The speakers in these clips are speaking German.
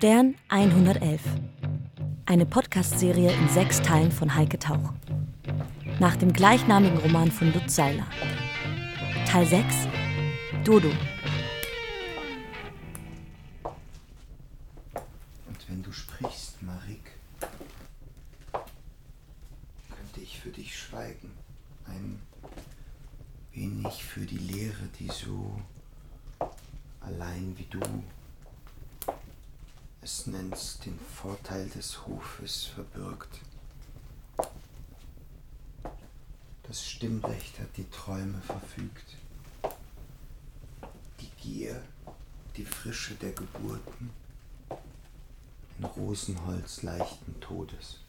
Stern 111. Eine Podcast-Serie in sechs Teilen von Heike Tauch. Nach dem gleichnamigen Roman von Lutz Seiler. Teil 6. Dodo. Und wenn du sprichst, Marik, könnte ich für dich schweigen. Ein wenig für die Leere, die so allein wie du es nennst, den Vorteil des Hofes verbirgt. Das Stimmrecht hat die Träume verfügt. Die Gier, die Frische der Geburten, ein Rosenholz leichten Todes.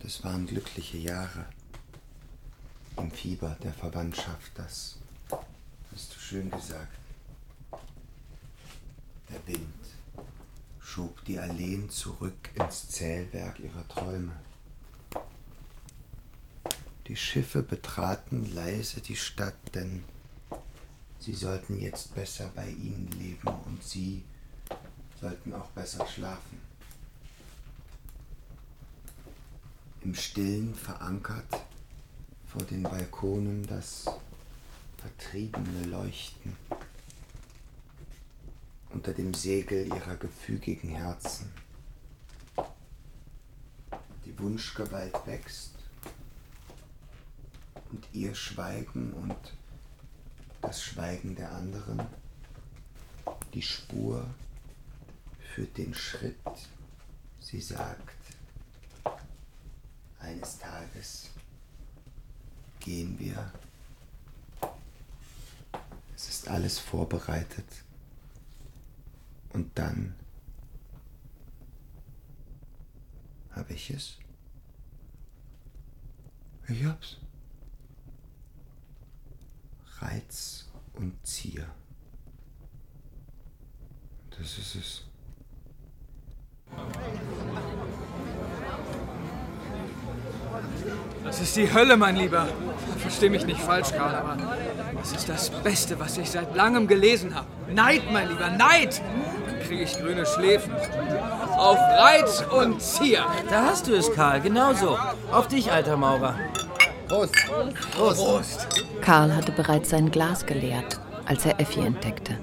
Das waren glückliche Jahre im Fieber der Verwandtschaft, das hast du schön gesagt. Der Wind schob die Alleen zurück ins Zählwerk ihrer Träume. Die Schiffe betraten leise die Stadt, denn sie sollten jetzt besser bei ihnen leben und sie sollten auch besser schlafen. Im Stillen verankert vor den Balkonen das vertriebene Leuchten unter dem Segel ihrer gefügigen Herzen. Die Wunschgewalt wächst und ihr Schweigen und das Schweigen der anderen, die Spur führt den Schritt, sie sagt, eines Tages gehen wir. Es ist alles vorbereitet. Und dann habe ich es. Ich hab's. Reiz und Zier. Das ist es. Das ist die Hölle, mein Lieber. Versteh mich nicht falsch, Karl, aber das ist das Beste, was ich seit langem gelesen habe. Neid, mein Lieber, Neid! Dann kriege ich grüne Schläfen. Auf Reiz und Zier. Da hast du es, Karl, genauso. Auf dich, alter Maurer. Prost! Prost. Prost. Karl hatte bereits sein Glas geleert, als er Effi entdeckte.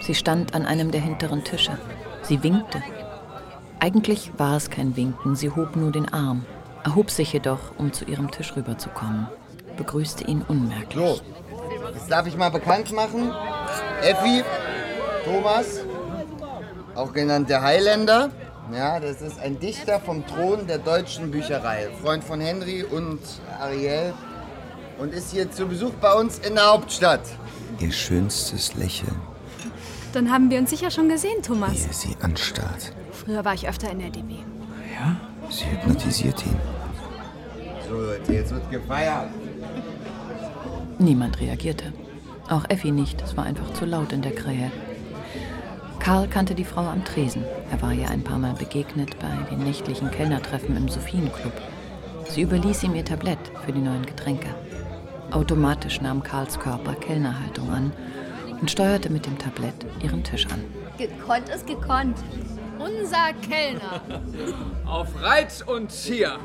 Sie stand an einem der hinteren Tische. Sie winkte. Eigentlich war es kein Winken, sie hob nur den Arm, erhob sich jedoch, um zu ihrem Tisch rüberzukommen, begrüßte ihn unmerklich. So, jetzt darf ich mal bekannt machen. Effi, Thomas, auch genannt der Highlander. Ja, das ist ein Dichter vom Thron der deutschen Bücherei. Freund von Henry und Ariel. Und ist hier zu Besuch bei uns in der Hauptstadt. Ihr schönstes Lächeln, Dann haben wir uns sicher schon gesehen, wie Thomas. er sie anstarrt. Früher war ich öfter in der DB. Sie hypnotisiert ihn. So, jetzt wird gefeiert. Niemand reagierte. Auch Effi nicht, es war einfach zu laut in der Krähe. Karl kannte die Frau am Tresen. Er war ihr ein paar Mal begegnet bei den nächtlichen Kellnertreffen im Sophienclub. Sie überließ ihm ihr Tablett für die neuen Getränke. Automatisch nahm Karls Körper Kellnerhaltung an und steuerte mit dem Tablett ihren Tisch an. Gekonnt ist gekonnt. Unser Kellner. Auf Reiz und Zier.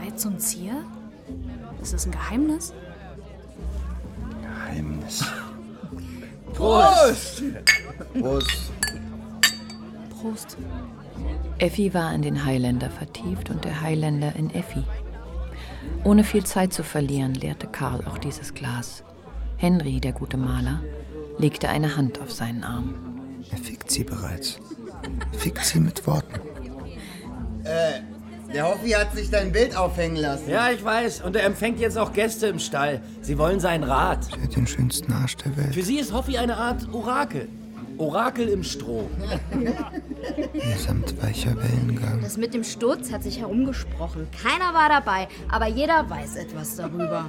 Reiz und Zier? Ist das ein Geheimnis? Geheimnis. Prost. Prost. Prost. Effi war in den Highlander vertieft und der Highlander in Effi. Ohne viel Zeit zu verlieren, leerte Karl auch dieses Glas. Henry, der gute Maler, legte eine Hand auf seinen Arm. Er fickt sie bereits. Fickt sie mit Worten. Äh, der Hoffi hat sich dein Bild aufhängen lassen. Ja, ich weiß. Und er empfängt jetzt auch Gäste im Stall. Sie wollen seinen Rat. Er hat den schönsten Arsch der Welt. Für sie ist Hoffi eine Art Orakel. Orakel im Stroh. Samt weicher Wellengang. Das mit dem Sturz hat sich herumgesprochen. Keiner war dabei, aber jeder weiß etwas darüber.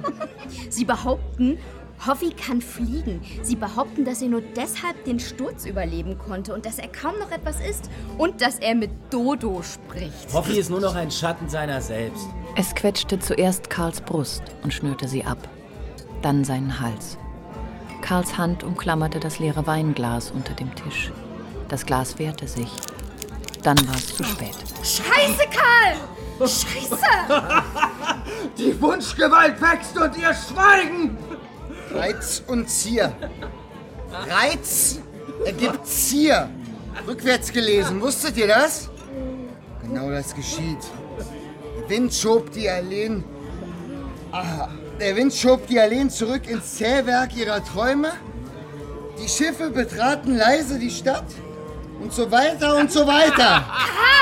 Sie behaupten, Hoffi kann fliegen. Sie behaupten, dass er nur deshalb den Sturz überleben konnte und dass er kaum noch etwas ist und dass er mit Dodo spricht. Hoffi ist nur noch ein Schatten seiner selbst. Es quetschte zuerst Karls Brust und schnürte sie ab, dann seinen Hals. Karls Hand umklammerte das leere Weinglas unter dem Tisch. Das Glas wehrte sich. Dann war es zu spät. Scheiße, Karl! Scheiße! Die Wunschgewalt wächst und ihr Schweigen! Reiz und Zier. Reiz ergibt Zier. Rückwärts gelesen, wusstet ihr das? Genau das geschieht. Der Wind schob die Alleen. Der Wind schob die Alleen zurück ins Zählwerk ihrer Träume. Die Schiffe betraten leise die Stadt. Und so weiter und so weiter.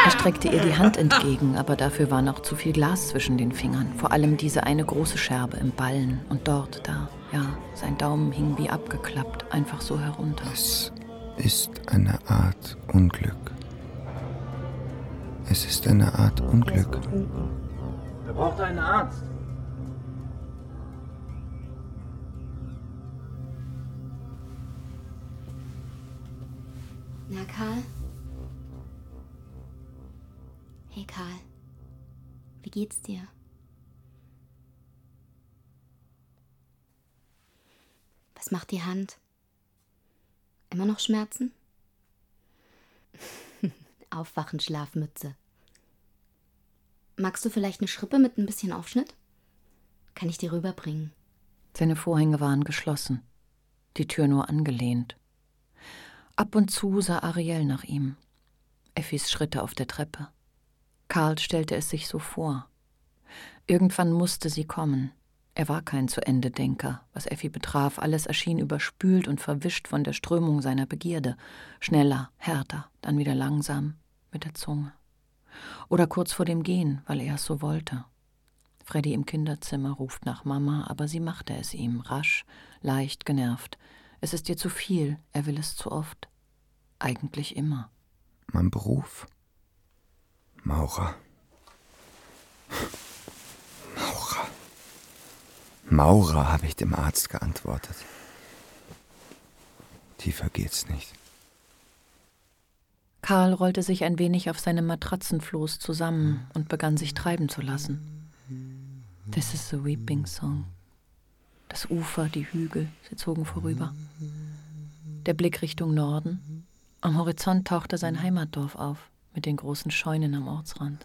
Er streckte ihr die Hand entgegen, aber dafür war noch zu viel Glas zwischen den Fingern. Vor allem diese eine große Scherbe im Ballen und dort, da, ja, sein Daumen hing wie abgeklappt, einfach so herunter. Es ist eine Art Unglück. Es ist eine Art Unglück. Er braucht einen Arzt. Na, Karl? Hey, Karl. Wie geht's dir? Was macht die Hand? Immer noch Schmerzen? Aufwachen, Schlafmütze. Magst du vielleicht eine Schrippe mit ein bisschen Aufschnitt? Kann ich dir rüberbringen? Seine Vorhänge waren geschlossen, die Tür nur angelehnt. Ab und zu sah Ariel nach ihm. Effis Schritte auf der Treppe. Karl stellte es sich so vor. Irgendwann musste sie kommen. Er war kein zu Ende Denker, was Effi betraf. Alles erschien überspült und verwischt von der Strömung seiner Begierde. Schneller, härter, dann wieder langsam, mit der Zunge. Oder kurz vor dem Gehen, weil er es so wollte. Freddy im Kinderzimmer ruft nach Mama, aber sie machte es ihm, rasch, leicht, genervt. Es ist ihr zu viel, er will es zu oft. Eigentlich immer. Mein Beruf? Maurer. Maurer. Maurer, habe ich dem Arzt geantwortet. Tiefer geht's nicht. Karl rollte sich ein wenig auf seinem Matratzenfloß zusammen und begann sich treiben zu lassen. This is the weeping song. Das Ufer, die Hügel, sie zogen vorüber. Der Blick Richtung Norden. Am Horizont tauchte sein Heimatdorf auf, mit den großen Scheunen am Ortsrand.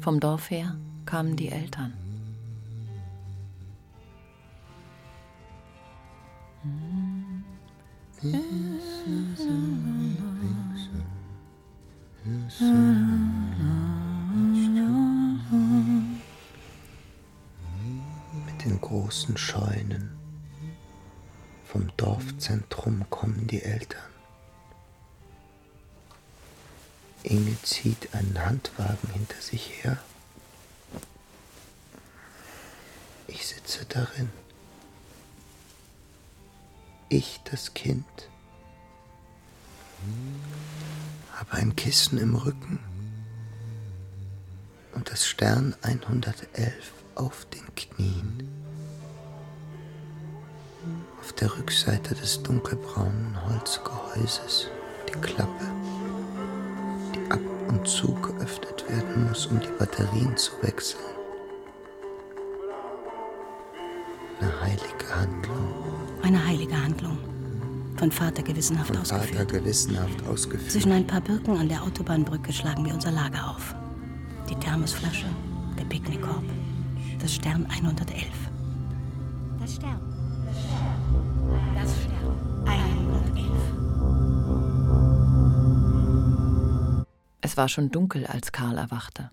Vom Dorf her kamen die Eltern. Mit den großen Scheunen. Vom Dorfzentrum kommen die Eltern. Inge zieht einen Handwagen hinter sich her. Ich sitze darin. Ich, das Kind, habe ein Kissen im Rücken und das Stern 111 auf den Knien. Auf der Rückseite des dunkelbraunen Holzgehäuses die Klappe, die ab und zu geöffnet werden muss, um die Batterien zu wechseln. Eine heilige Handlung, Eine heilige Handlung. Von Vater gewissenhaft von Vater ausgeführt. gewissenhaft ausgeführt. Zwischen ein paar Birken an der Autobahnbrücke schlagen wir unser Lager auf. Die Thermosflasche, der Picknickkorb, das Stern 111. Das Stern. Das Stern 111. Es war schon dunkel, als Karl erwachte.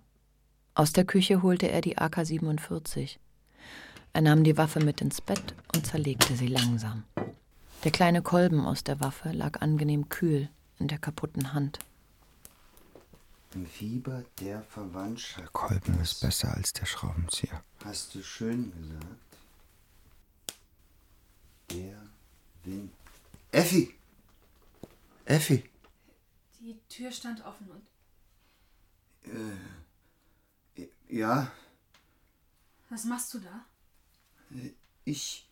Aus der Küche holte er die AK-47. Er nahm die Waffe mit ins Bett und zerlegte sie langsam. Der kleine Kolben aus der Waffe lag angenehm kühl in der kaputten Hand. Im Fieber der Verwandtschaft. Der Kolben ist besser als der Schraubenzieher. Hast du schön gesagt. Der Wind. Effi! Effi! Die Tür stand offen und Ja, was machst du da? ich.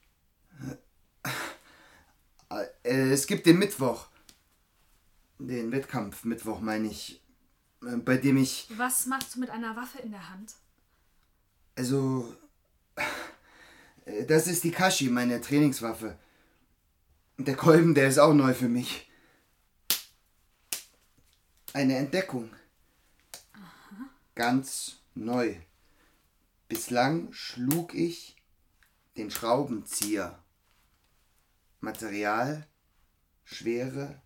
Äh, äh, es gibt den Mittwoch. Den Wettkampf, Mittwoch meine ich. Äh, Bei dem ich. Was machst du mit einer Waffe in der Hand? Also. äh, Das ist die Kashi, meine Trainingswaffe. Der Kolben, der ist auch neu für mich. Eine Entdeckung. Ganz neu. Bislang schlug ich den Schraubenzieher. Material, Schwere,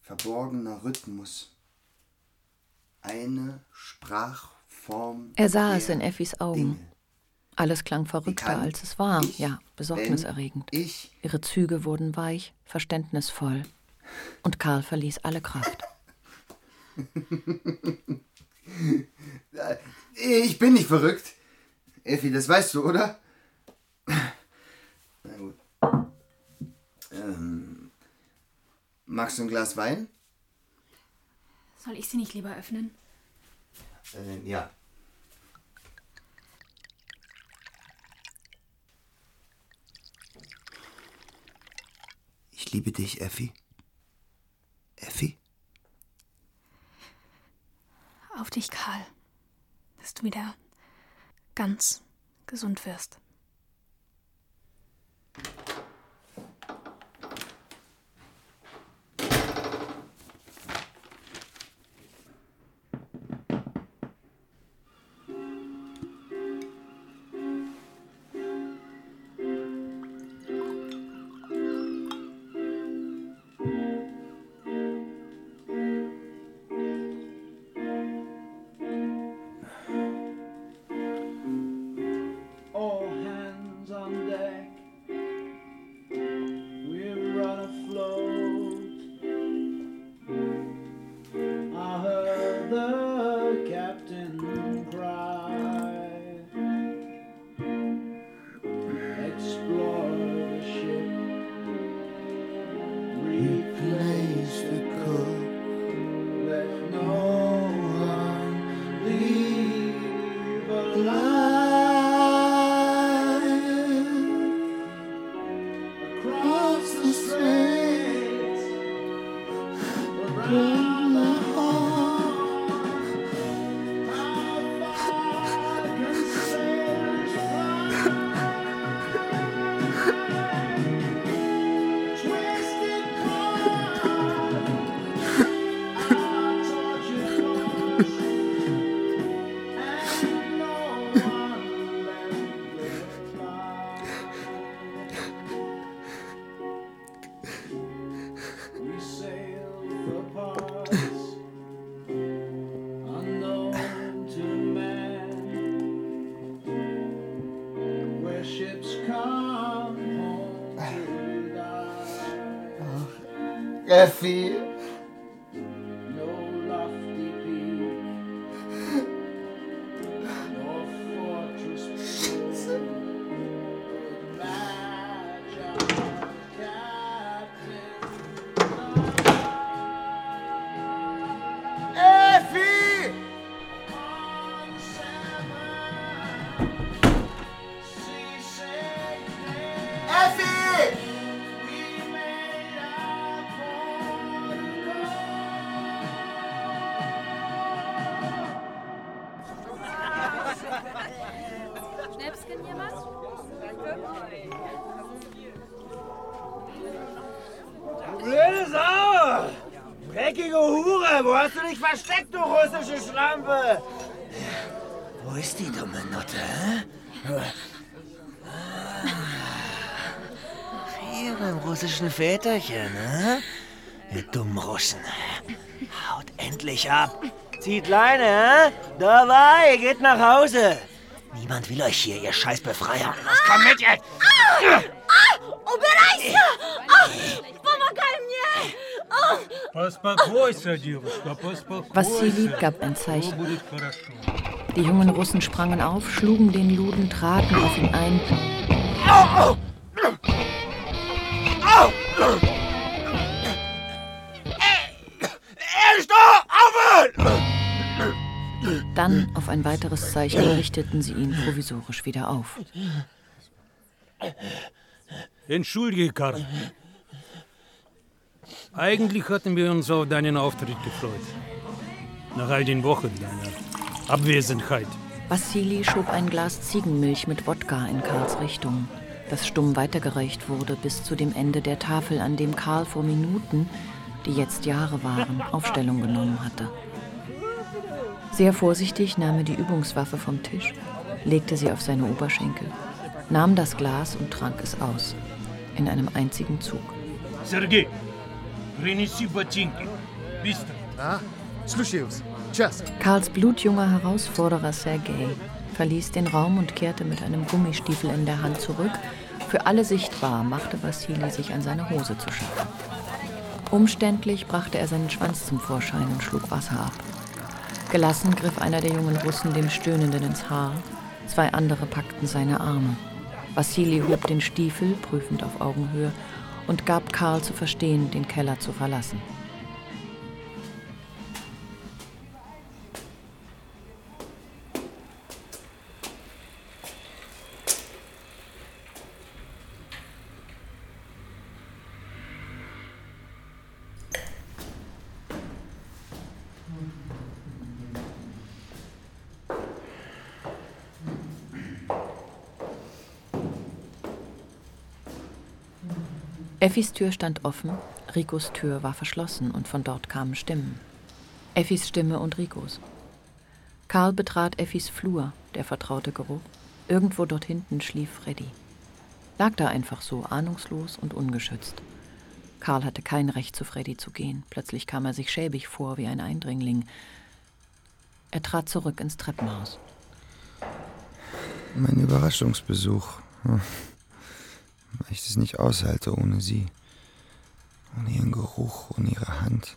verborgener Rhythmus. Eine Sprachform. Er sah es in Effis Augen. Dinge. Alles klang verrückter, als es war. ich, Ja, besorgniserregend. Ich Ihre Züge wurden weich, verständnisvoll. Und Karl verließ alle Kraft. Ich bin nicht verrückt. Effi, das weißt du, oder? Na gut. Ähm, magst du ein Glas Wein? Soll ich sie nicht lieber öffnen? Ähm, ja. Ich liebe dich, Effi. Effi? Auf dich, Karl. Dass du wieder ganz gesund wirst. Die. Väterchen, hä? Ihr dummen Russen. Haut endlich ab. Zieht Leine, hä? Dabei, geht nach Hause. Niemand will euch hier, ihr scheiß Befreier. Los, komm mit jetzt! Wassili gab ein Zeichen. Die jungen Russen sprangen auf, schlugen den Luden, traten auf ihn ein. Dann, auf ein weiteres Zeichen, richteten sie ihn provisorisch wieder auf. Entschuldige, Karl. Eigentlich hatten wir uns auf deinen Auftritt gefreut. Nach all den Wochen deiner Abwesenheit. Vassili schob ein Glas Ziegenmilch mit Wodka in Karls Richtung das stumm weitergereicht wurde bis zu dem Ende der Tafel, an dem Karl vor Minuten, die jetzt Jahre waren, Aufstellung genommen hatte. Sehr vorsichtig nahm er die Übungswaffe vom Tisch, legte sie auf seine Oberschenkel, nahm das Glas und trank es aus, in einem einzigen Zug. Сергей, принеси ботинки. Быстро. А? Слушаюсь. Час. Karls blutjunger Herausforderer Sergei verließ den Raum und kehrte mit einem Gummistiefel in der Hand zurück. Für alle sichtbar machte Wassili sich an seine Hose zu schaffen. Umständlich brachte er seinen Schwanz zum Vorschein und schlug Wasser ab. Gelassen griff einer der jungen Russen dem Stöhnenden ins Haar. Zwei andere packten seine Arme. Wassili hob den Stiefel, prüfend auf Augenhöhe, und gab Karl zu verstehen, den Keller zu verlassen. Effis Tür stand offen, Ricos Tür war verschlossen und von dort kamen Stimmen. Effis Stimme und Ricos. Karl betrat Effis Flur, der vertraute Geruch. Irgendwo dort hinten schlief Freddy. Lag da einfach so, ahnungslos und ungeschützt. Karl hatte kein Recht, zu Freddy zu gehen. Plötzlich kam er sich schäbig vor, wie ein Eindringling. Er trat zurück ins Treppenhaus. Mein Überraschungsbesuch. Weil ich das nicht aushalte ohne sie. Ohne ihren Geruch, ohne ihre Hand.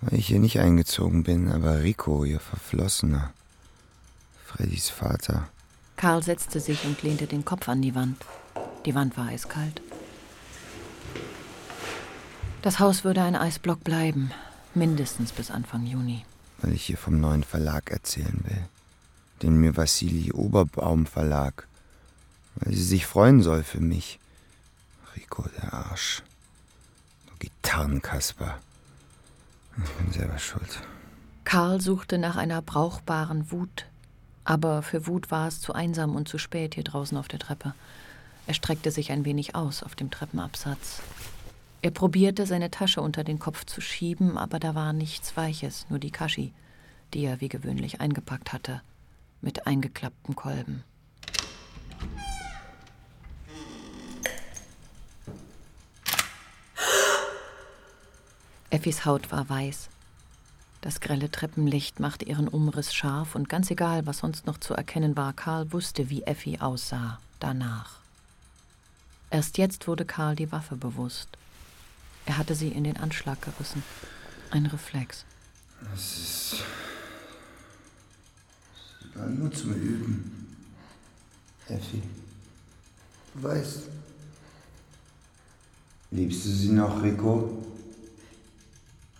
Weil ich hier nicht eingezogen bin, aber Rico, ihr Verflossener. Freddys Vater. Karl setzte sich und lehnte den Kopf an die Wand. Die Wand war eiskalt. Das Haus würde ein Eisblock bleiben, mindestens bis Anfang Juni. Weil ich ihr vom neuen Verlag erzählen will. Den mir Vassili Oberbaum Verlag. Weil sie sich freuen soll für mich. Rico, der Arsch. Du Gitarrenkasper. Ich bin selber schuld. Karl suchte nach einer brauchbaren Wut, aber für Wut war es zu einsam und zu spät hier draußen auf der Treppe. Er streckte sich ein wenig aus auf dem Treppenabsatz. Er probierte, seine Tasche unter den Kopf zu schieben, aber da war nichts Weiches, nur die Kaschi, die er wie gewöhnlich eingepackt hatte, mit eingeklapptem Kolben. Effis Haut war weiß. Das grelle Treppenlicht machte ihren Umriss scharf und ganz egal, was sonst noch zu erkennen war, Karl wusste, wie Effi aussah danach. Erst jetzt wurde Karl die Waffe bewusst. Er hatte sie in den Anschlag gerissen. Ein Reflex. Das ist. Das war nur zum Üben. Effi. Du weißt. Liebst du sie noch, Rico?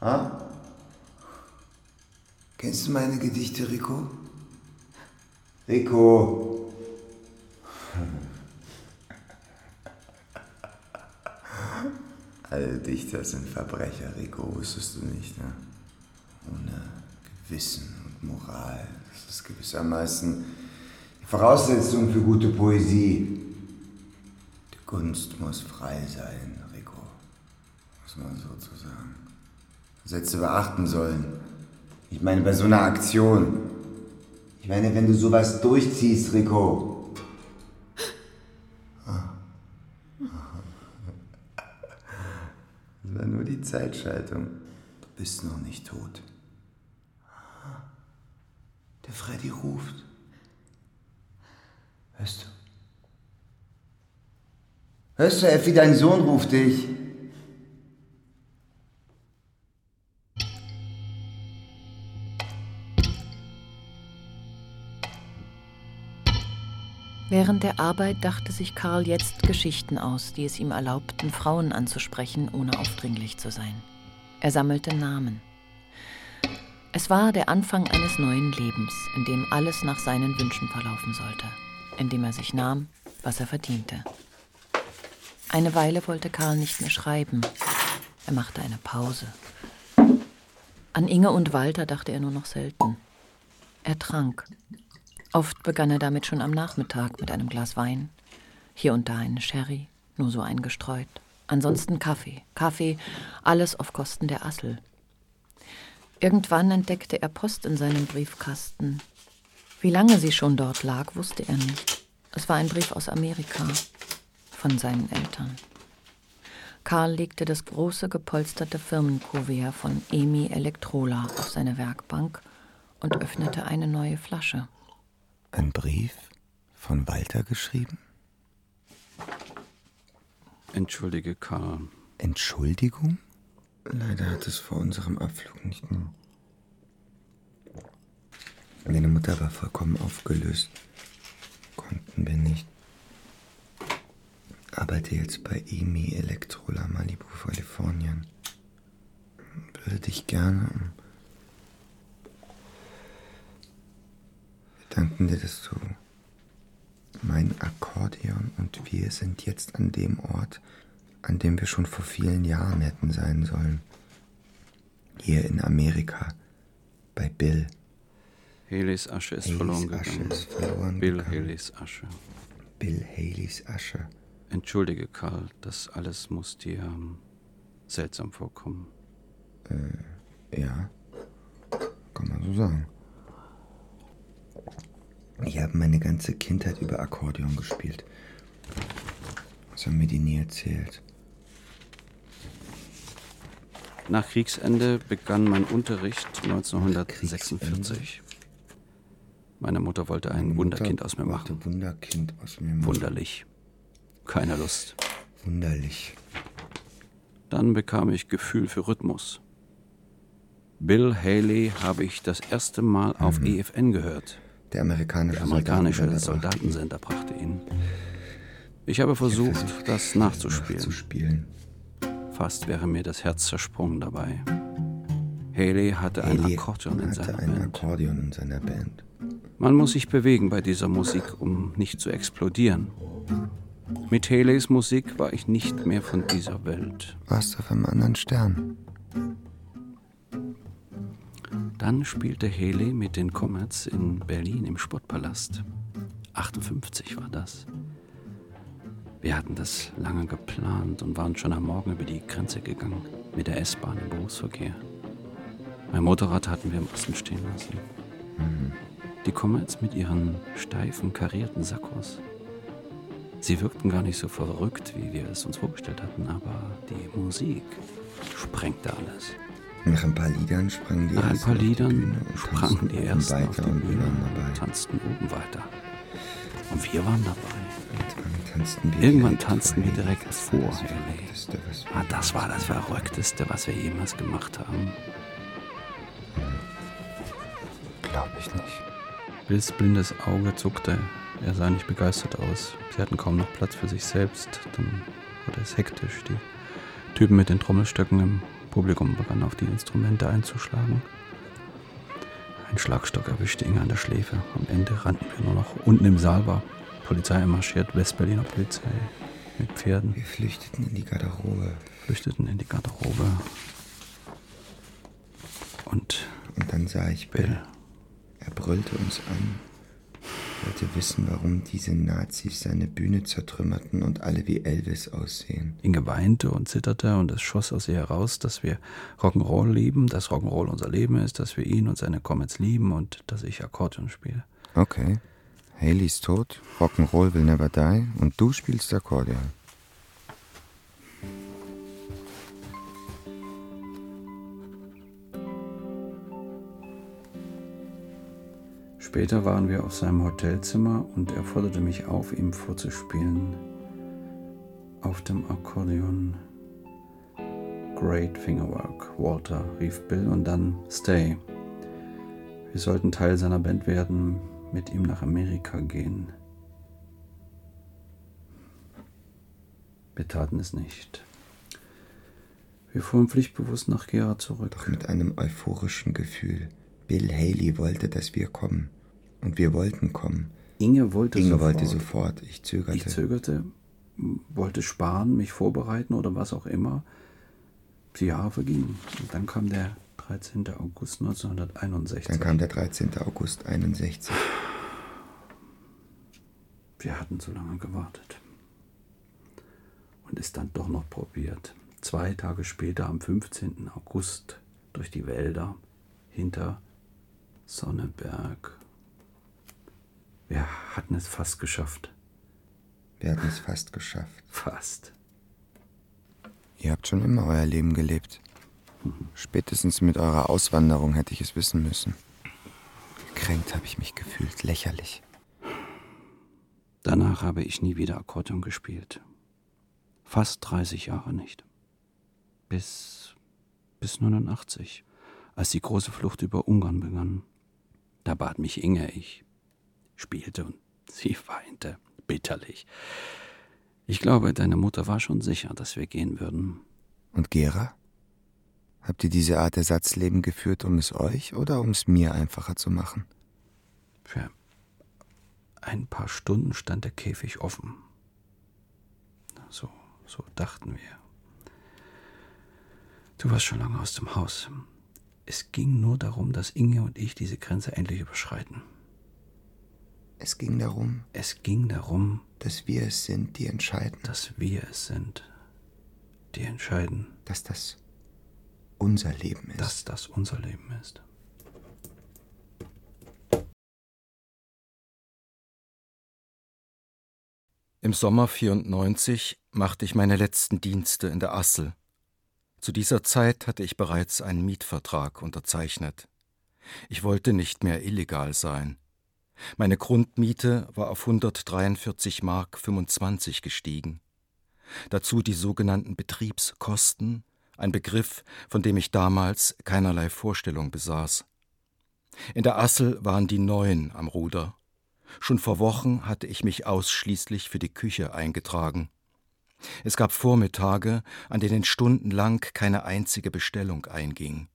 Ha? Kennst du meine Gedichte, Rico? Rico! Alle Dichter sind Verbrecher, Rico, wusstest du nicht, ne? Ohne Gewissen und Moral. Das ist gewissermaßen die Voraussetzung für gute Poesie. Die Kunst muss frei sein, Rico. Muss man Sätze beachten sollen. Ich meine, bei so einer Aktion. Ich meine, wenn du sowas durchziehst, Rico. Das war nur die Zeitschaltung. Du bist noch nicht tot. Der Freddy ruft. Hörst du? Hörst du, Effi, dein Sohn ruft dich. Während der Arbeit dachte sich Karl jetzt Geschichten aus, die es ihm erlaubten, Frauen anzusprechen, ohne aufdringlich zu sein. Er sammelte Namen. Es war der Anfang eines neuen Lebens, in dem alles nach seinen Wünschen verlaufen sollte, in dem er sich nahm, was er verdiente. Eine Weile wollte Karl nicht mehr schreiben. Er machte eine Pause. An Inge und Walter dachte er nur noch selten. Er trank. Oft begann er damit schon am Nachmittag mit einem Glas Wein. Hier und da eine Sherry, nur so eingestreut. Ansonsten Kaffee, Kaffee, alles auf Kosten der Assel. Irgendwann entdeckte er Post in seinem Briefkasten. Wie lange sie schon dort lag, wusste er nicht. Es war ein Brief aus Amerika, von seinen Eltern. Karl legte das große gepolsterte Firmenkuvert von Emi Elektrola auf seine Werkbank und öffnete eine neue Flasche. Ein Brief von Walter geschrieben? Entschuldige, Karl. Entschuldigung? Leider hat es vor unserem Abflug nicht mehr. Meine Mutter war vollkommen aufgelöst. Konnten wir nicht. Arbeite jetzt bei EMI Elektrola Malibu, Kalifornien. Würde dich gerne um. Danken dir, dass du mein Akkordeon und wir sind jetzt an dem Ort, an dem wir schon vor vielen Jahren hätten sein sollen. Hier in Amerika, bei Bill. Haleys Asche ist Haleys verloren Asche gegangen. ist verloren Bill gegangen. Haleys Asche. Bill Haleys Asche. Entschuldige, Karl, das alles muss dir ähm, seltsam vorkommen. Äh, ja. Kann man so sagen. Ich habe meine ganze Kindheit über Akkordeon gespielt. Das haben mir die nie erzählt. Nach Kriegsende begann mein Unterricht 1946. Meine Mutter wollte ein Wunderkind aus mir machen. Wunderkind aus mir machen. Wunderlich. Keine Lust. Wunderlich. Dann bekam ich Gefühl für Rhythmus. Bill Haley habe ich das erste Mal auf EFN gehört. Der amerikanische, Der amerikanische Soldatensender Soldatensender brachte ihn. Ich habe versucht, das nachzuspielen. nachzuspielen. Fast wäre mir das Herz zersprungen dabei. Haley hatte ein Haley Akkordeon in hatte seiner ein Band. Akkordeon in seiner Band. Man muss sich bewegen bei dieser Musik, um nicht zu explodieren. Mit Haleys Musik war ich nicht mehr von dieser Welt. Warst du auf einem anderen Stern? Dann spielte Haley mit den Comets in Berlin im Sportpalast. 58 war das. Wir hatten das lange geplant und waren schon am Morgen über die Grenze gegangen, mit der S-Bahn im Berufsverkehr. Mein Motorrad hatten wir im Osten stehen lassen. Die Comets mit ihren steifen, karierten Sakkos. Sie wirkten gar nicht so verrückt, wie wir es uns vorgestellt hatten, aber die Musik sprengte alles. Nach ein paar Liedern sprangen die Nach ein ersten paar auf die Liedern Bühne und sprangen tanzten die oben ersten auf weiter die und wir Bühne und dabei. tanzten oben weiter. Und wir waren dabei. Tanzten wir Irgendwann tanzten wir direkt vor wir Ah, das war das Verrückteste, was wir jemals gemacht haben. Glaub ich nicht. Bills blindes Auge zuckte. Er sah nicht begeistert aus. Sie hatten kaum noch Platz für sich selbst. Dann wurde es hektisch. Die Typen mit den Trommelstöcken im Publikum begannen auf die Instrumente einzuschlagen. Ein Schlagstock erwischte Inge an der Schläfe. Am Ende rannten wir nur noch. Unten im Saal war Polizei marschiert, Westberliner Polizei mit Pferden. Wir flüchteten in die Garderobe. Flüchteten in die Garderobe. Und Und dann sah ich Bill. Er brüllte uns an. Wollte wissen, warum diese Nazis seine Bühne zertrümmerten und alle wie Elvis aussehen. Inge weinte und zitterte und es schoss aus ihr heraus, dass wir Rock'n'Roll lieben, dass Rock'n'Roll unser Leben ist, dass wir ihn und seine Comets lieben und dass ich Akkordeon spiele. Okay. Haley ist tot, Rock'n'Roll will never die und du spielst Akkordeon. Später waren wir auf seinem Hotelzimmer und er forderte mich auf, ihm vorzuspielen. Auf dem Akkordeon. Great Fingerwork, Walter, rief Bill und dann Stay. Wir sollten Teil seiner Band werden, mit ihm nach Amerika gehen. Wir taten es nicht. Wir fuhren pflichtbewusst nach Gera zurück. Doch mit einem euphorischen Gefühl. Bill Haley wollte, dass wir kommen. Und wir wollten kommen. Inge wollte Inge sofort. wollte sofort. Ich zögerte. Ich zögerte, wollte sparen, mich vorbereiten oder was auch immer. Die Jahre vergingen. Und dann kam der 13. August 1961. Dann kam der 13. August 61. Wir hatten zu lange gewartet. und es dann doch noch probiert. Zwei Tage später, am 15. August, durch die Wälder hinter Sonneberg. Wir hatten es fast geschafft. Wir hatten es fast geschafft. Fast. Ihr habt schon immer euer Leben gelebt. Spätestens mit eurer Auswanderung hätte ich es wissen müssen. Gekränkt habe ich mich gefühlt, lächerlich. Danach habe ich nie wieder Akkordeon gespielt. Fast 30 Jahre nicht. Bis. bis 89, als die große Flucht über Ungarn begann. Da bat mich Inge, ich spielte und sie weinte bitterlich. Ich glaube, deine Mutter war schon sicher, dass wir gehen würden. Und Gera? Habt ihr diese Art Ersatzleben geführt, um es euch oder um es mir einfacher zu machen? Für ein paar Stunden stand der Käfig offen. So, so dachten wir. Du warst schon lange aus dem Haus. Es ging nur darum, dass Inge und ich diese Grenze endlich überschreiten. Es ging darum, Es ging darum, dass wir es sind, die entscheiden, dass wir es sind, die entscheiden, dass das unser Leben ist. dass das unser Leben ist. Im Sommer 94 machte ich meine letzten Dienste in der Assel. Zu dieser Zeit hatte ich bereits einen Mietvertrag unterzeichnet. Ich wollte nicht mehr illegal sein. Meine Grundmiete war auf 143 Mark 25 gestiegen. Dazu die sogenannten Betriebskosten, ein Begriff, von dem ich damals keinerlei Vorstellung besaß. In der Assel waren die Neuen am Ruder. Schon vor Wochen hatte ich mich ausschließlich für die Küche eingetragen. Es gab Vormittage, an denen stundenlang keine einzige Bestellung einging.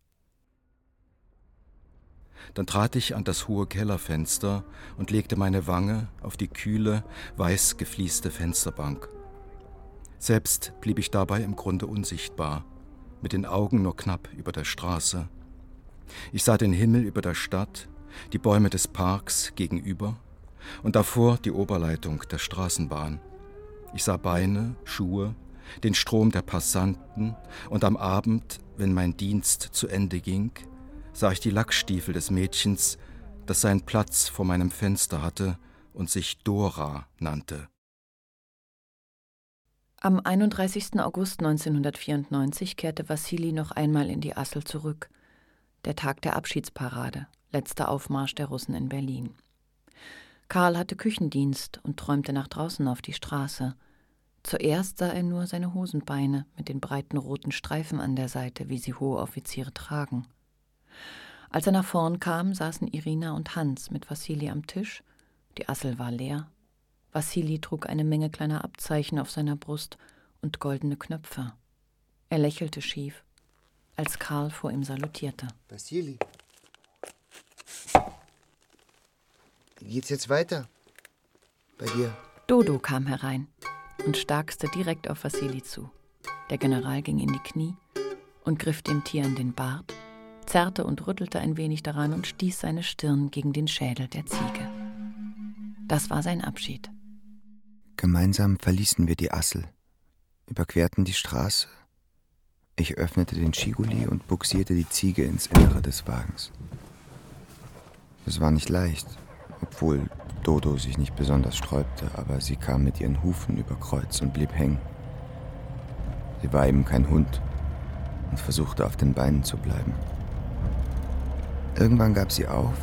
Dann trat ich an das hohe Kellerfenster und legte meine Wange auf die kühle, weiß geflieste Fensterbank. Selbst blieb ich dabei im Grunde unsichtbar, mit den Augen nur knapp über der Straße. Ich sah den Himmel über der Stadt, die Bäume des Parks gegenüber und davor die Oberleitung der Straßenbahn. Ich sah Beine, Schuhe, den Strom der Passanten und am Abend, wenn mein Dienst zu Ende ging, sah ich die Lackstiefel des Mädchens, das seinen Platz vor meinem Fenster hatte und sich Dora nannte. Am 31. August 1994 kehrte Wassili noch einmal in die Assel zurück. Der Tag der Abschiedsparade, letzter Aufmarsch der Russen in Berlin. Karl hatte Küchendienst und träumte nach draußen auf die Straße. Zuerst sah er nur seine Hosenbeine mit den breiten roten Streifen an der Seite, wie sie hohe Offiziere tragen. Als er nach vorn kam, saßen Irina und Hans mit Wassili am Tisch. Die Assel war leer. Wassili trug eine Menge kleiner Abzeichen auf seiner Brust und goldene Knöpfe. Er lächelte schief, als Karl vor ihm salutierte. Vassili. Wie geht's jetzt weiter? Bei dir? Dodo kam herein und starkste direkt auf Wassili zu. Der General ging in die Knie und griff dem Tier in den Bart, zerrte und rüttelte ein wenig daran und stieß seine Stirn gegen den Schädel der Ziege. Das war sein Abschied. Gemeinsam verließen wir die Assel, überquerten die Straße. Ich öffnete den Schiguli und buxierte die Ziege ins Innere des Wagens. Es war nicht leicht, obwohl Dodo sich nicht besonders sträubte, aber sie kam mit ihren Hufen über Kreuz und blieb hängen. Sie war eben kein Hund und versuchte auf den Beinen zu bleiben. Irgendwann gab sie auf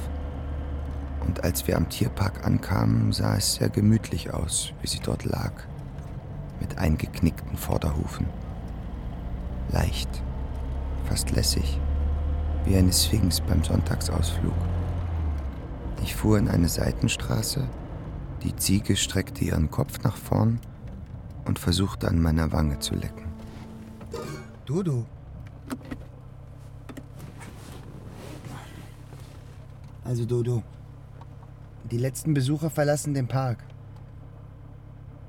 und als wir am Tierpark ankamen, sah es sehr gemütlich aus, wie sie dort lag, mit eingeknickten Vorderhufen. Leicht, fast lässig, wie eine Sphinx beim Sonntagsausflug. Ich fuhr in eine Seitenstraße, die Ziege streckte ihren Kopf nach vorn und versuchte an meiner Wange zu lecken. Dodo. Also Dodo, die letzten Besucher verlassen den Park.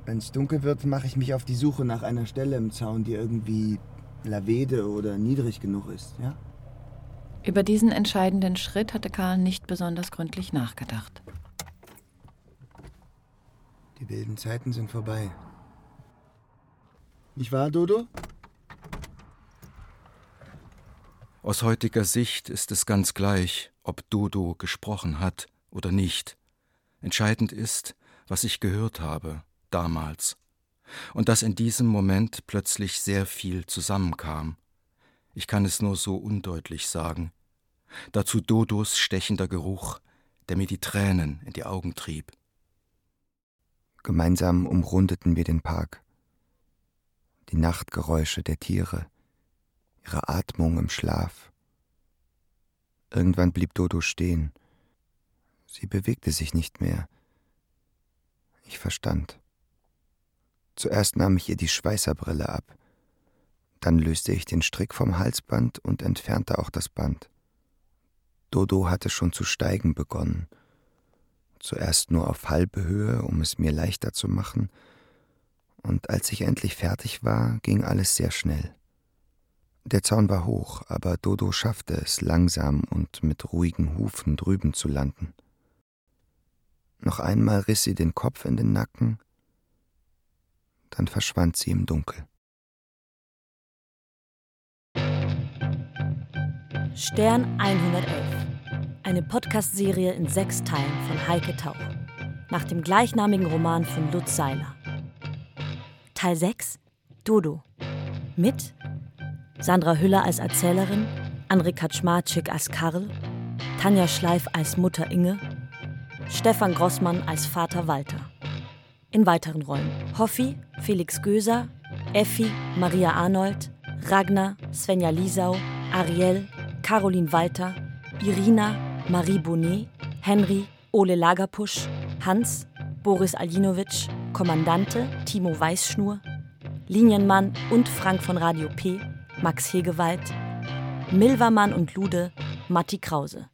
Wenn es dunkel wird, mache ich mich auf die Suche nach einer Stelle im Zaun, die irgendwie lavede oder niedrig genug ist, ja? Über diesen entscheidenden Schritt hatte Karl nicht besonders gründlich nachgedacht. Die wilden Zeiten sind vorbei. Nicht wahr, Dodo? Aus heutiger Sicht ist es ganz gleich, ob Dodo gesprochen hat oder nicht. Entscheidend ist, was ich gehört habe, damals. Und dass in diesem Moment plötzlich sehr viel zusammenkam. Ich kann es nur so undeutlich sagen. Dazu Dodos stechender Geruch, der mir die Tränen in die Augen trieb. Gemeinsam umrundeten wir den Park. Die Nachtgeräusche der Tiere, ihre Atmung im Schlaf. Irgendwann blieb Dodo stehen. Sie bewegte sich nicht mehr. Ich verstand. Zuerst nahm ich ihr die Schweißerbrille ab. Dann löste ich den Strick vom Halsband und entfernte auch das Band. Dodo hatte schon zu steigen begonnen. Zuerst nur auf halbe Höhe, um es mir leichter zu machen, und als ich endlich fertig war, ging alles sehr schnell. Der Zaun war hoch, aber Dodo schaffte es, langsam und mit ruhigen Hufen drüben zu landen. Noch einmal riss sie den Kopf in den Nacken, dann verschwand sie im Dunkel. Stern 111. Eine Podcast-Serie in sechs Teilen von Heike Tauch. Nach dem gleichnamigen Roman von Lutz Seiler. Teil 6. Dodo. Mit Sandra Hüller als Erzählerin, André Kaczmarczyk als Karl, Tanja Schleif als Mutter Inge, Stefan Grossmann als Vater Walter. In weiteren Rollen Hoffi, Felix Göser, Effi, Maria Arnold, Ragnar, Svenja Liesau, Ariel, Caroline Walter, Irina, Marie Bonnet, Henry, Ole Lagerpusch, Hans, Boris Aljinovic, Kommandante Timo Weißschnur, Linienmann und Frank von Radio P, Max Hegewald, Milvermann und Lude, Matti Krause.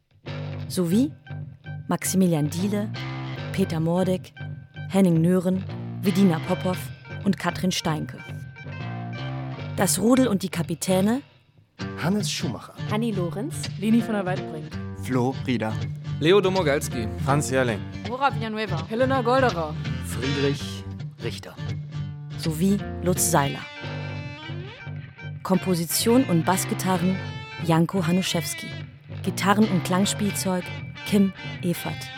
Sowie Maximilian Diele, Peter Mordek, Henning Nören, Vedina Popov und Katrin Steinke. Das Rudel und die Kapitäne Hannes Schumacher. Hanni Lorenz. Leni von der Waldbrink. Flo Rieder. Leo Domogalski. Franz Jährling. Nora Villanueva. Helena Golderer. Friedrich Richter. sowie Lutz Seiler. Komposition und Bassgitarren Janko Hanuszewski. Gitarren- und Klangspielzeug Kim Evert.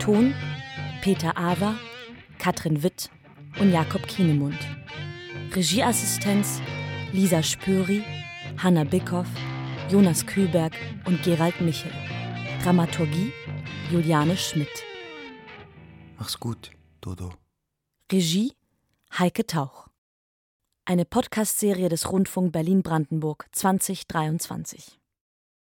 Ton Peter Awer, Katrin Witt und Jakob Kienemund. Regieassistenz Lisa Spöri, Hanna Bickhoff, Jonas Kühlberg und Gerald Michel. Dramaturgie Juliane Schmidt. Mach's gut, Dodo. Regie Heike Tauch. Eine Podcast-Serie des Rundfunk Berlin-Brandenburg 2023.